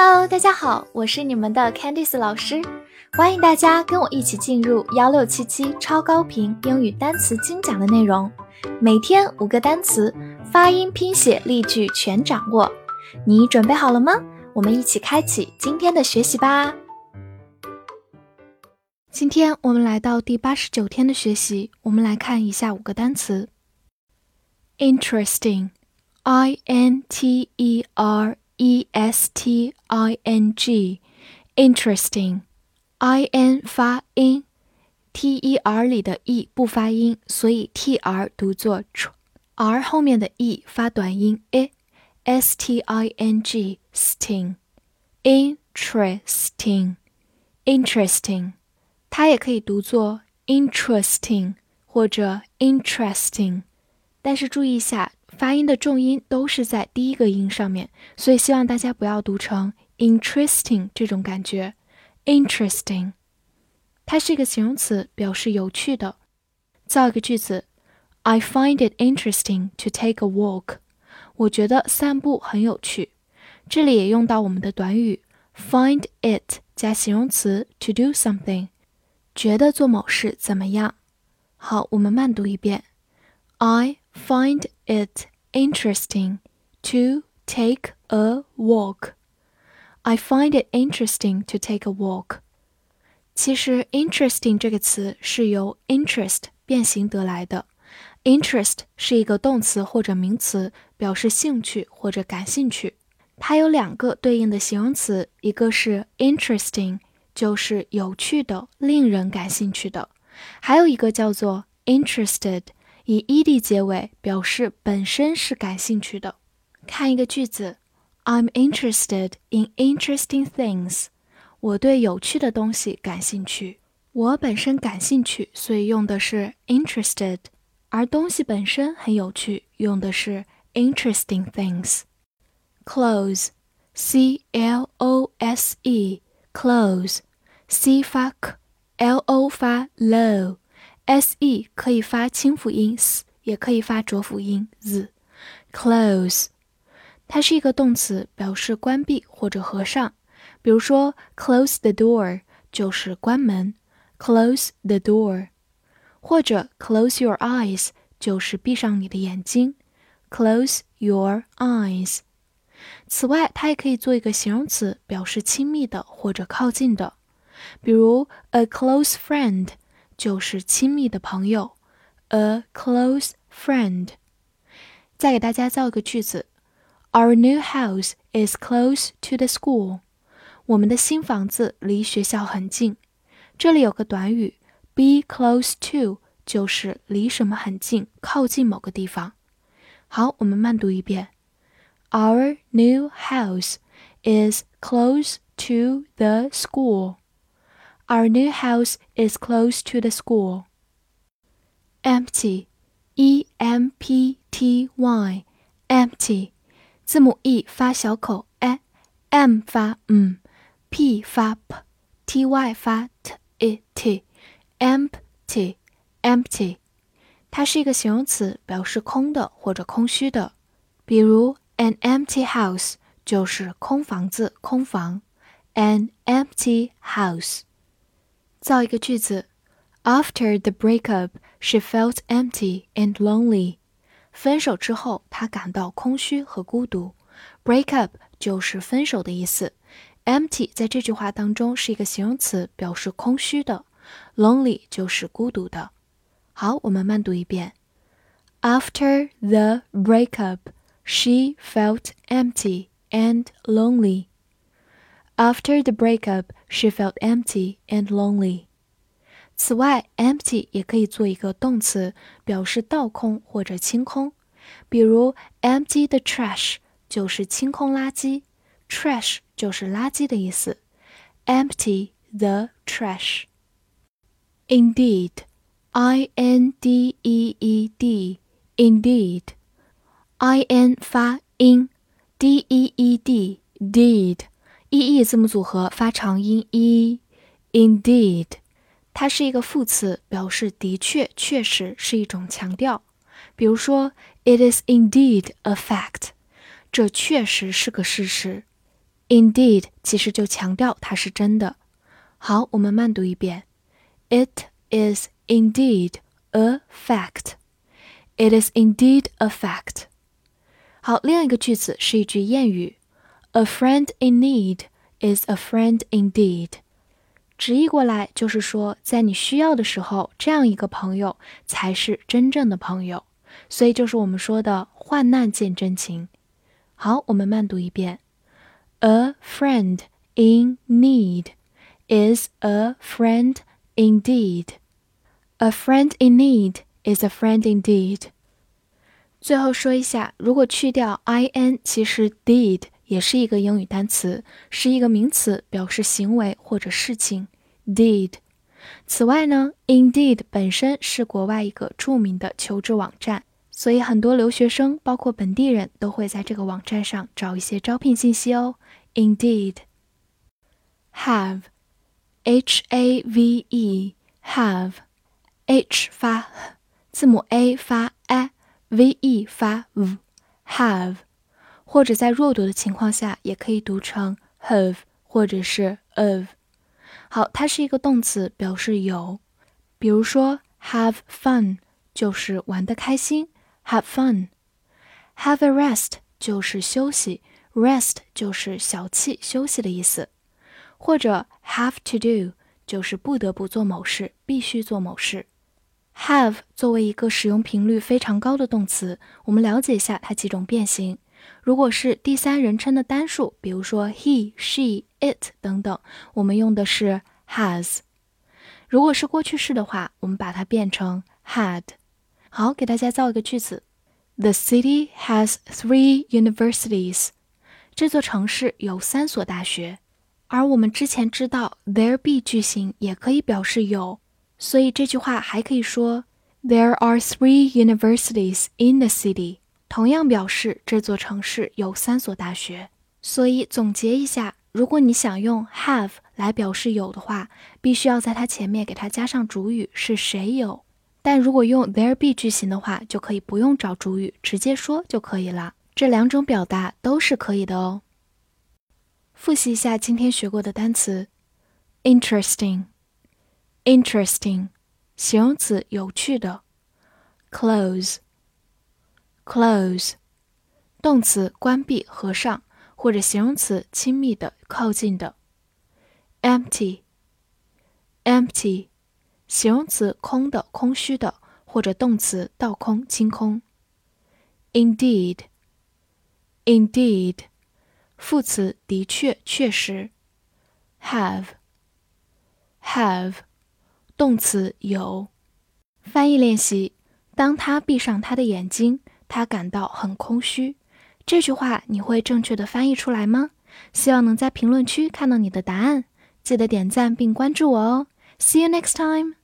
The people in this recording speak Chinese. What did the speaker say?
Hello，大家好，我是你们的 Candice 老师，欢迎大家跟我一起进入幺六七七超高频英语单词精讲的内容，每天五个单词，发音、拼写、例句全掌握，你准备好了吗？我们一起开启今天的学习吧。今天我们来到第八十九天的学习，我们来看一下五个单词：interesting，i n t e r。e s t i n g，interesting，i n 发音，t e r 里的 e 不发音，所以 t r 读作 tr 后面的 e 发短音 a，s t i n g，sting，interesting，interesting，它也可以读作 interesting 或者 interesting，但是注意一下。 发音的重音都是在第一个音上面，所以希望大家不要读成 interesting 这种感觉。interesting，它是一个形容词，表示有趣的。造一个句子：I find it interesting to take a walk。我觉得散步很有趣。这里也用到我们的短语 find it 加形容词 to do something，觉得做某事怎么样？好，我们慢读一遍。I find it interesting to take a walk. I find it interesting to take a walk. 其实，interesting 这个词是由 interest 变形得来的。interest 是一个动词或者名词，表示兴趣或者感兴趣。它有两个对应的形容词，一个是 interesting，就是有趣的、令人感兴趣的；还有一个叫做 interested。 以 ed 结尾，表示本身是感兴趣的。看一个句子：I'm interested in interesting things。我对有趣的东西感兴趣。我本身感兴趣，所以用的是 interested。而东西本身很有趣，用的是 interesting things。Close，c l o s e，close，c 发 k，l o 发 low。S e 可以发清辅音 s，也可以发浊辅音 z。close，它是一个动词，表示关闭或者合上。比如说，close the door 就是关门，close the door。或者，close your eyes 就是闭上你的眼睛，close your eyes。此外，它也可以做一个形容词，表示亲密的或者靠近的。比如，a close friend。就是亲密的朋友，a close friend。再给大家造一个句子：Our new house is close to the school。我们的新房子离学校很近。这里有个短语，be close to，就是离什么很近，靠近某个地方。好，我们慢读一遍：Our new house is close to the school。 Our new house is close to the school. Empty, e m p t y, empty，字母 e 发小口 e，m 发嗯，p 发 p，t y 发 t i t，empty, empty，它是一个形容词，表示空的或者空虚的。比如 an empty house 就是空房子、空房，an empty house。 造一个句子：After the breakup, she felt empty and lonely. 分手之后，她感到空虚和孤独。Breakup 就是分手的意思。Empty 在这句话当中是一个形容词，表示空虚的。Lonely 就是孤独的。好，我们慢读一遍：After the breakup, she felt empty and lonely. After the breakup, she felt empty and lonely. 此外，empty 也可以做一个动词，表示倒空或者清空。比如，empty the trash 就是清空垃圾，trash 就是垃圾的意思。Empty the trash. Indeed, I N D E E D, indeed, I N 发音，D E E D, deed。 E e 字母组合发长音 e，indeed，它是一个副词，表示的确、确实，是一种强调。比如说，It is indeed a fact，这确实是个事实。Indeed 其实就强调它是真的。好，我们慢读一遍。It is indeed a fact. It is indeed a fact. 好，另一个句子是一句谚语 ：A friend in need is a friend indeed。直译过来就是说，在你需要的时候，这样一个朋友才是真正的朋友。所以就是我们说的患难见真情。好，我们慢读一遍：A friend in need is a friend indeed. A friend in need is a friend indeed. 最后说一下，如果去掉 in，其实 did 也是一个英语单词，是一个名词，表示行为或者事情。did。此外呢，Indeed 本身是国外一个著名的求职网站，所以很多留学生，包括本地人都会在这个网站上找一些招聘信息哦。Indeed，have，h a v e，have，h 发，字母 a 发 a，v e 发 v，have，或者在弱读的情况下，也可以读成 have 或者是 of。好，它是一个动词，表示有。比如说，have fun 就是玩得开心，have fun。have a rest 就是休息，rest 就是小憩、休息的意思。或者 have to do 就是不得不做某事，必须做某事。have 作为一个使用频率非常高的动词，我们了解一下它几种变形。如果是第三人称的单数，比如说 he、she、it 等等，我们用的是 has。如果是过去式的话，我们把它变成 had。好，给大家造一个句子：The city has three universities。这座城市有三所大学。而我们之前知道 there be 句型也可以表示有，所以这句话还可以说 There are three universities in the city。同样表示这座城市有三所大学，所以总结一下，如果你想用 have 来表示有的话，必须要在它前面给它加上主语是谁有；但如果用 there be 句型的话，就可以不用找主语，直接说就可以了。这两种表达都是可以的哦。复习一下今天学过的单词：interesting，interesting，形容词，有趣的；close。Close，动词关闭、合上，或者形容词亲密的、靠近的。Empty，empty，形容词空的、空虚的，或者动词倒空、清空。Indeed，indeed，副词的确、确实。Have，have，动词有。翻译练习：当他闭上他的眼睛。他感到很空虚，这句话你会正确的翻译出来吗？希望能在评论区看到你的答案，记得点赞并关注我哦。See you next time.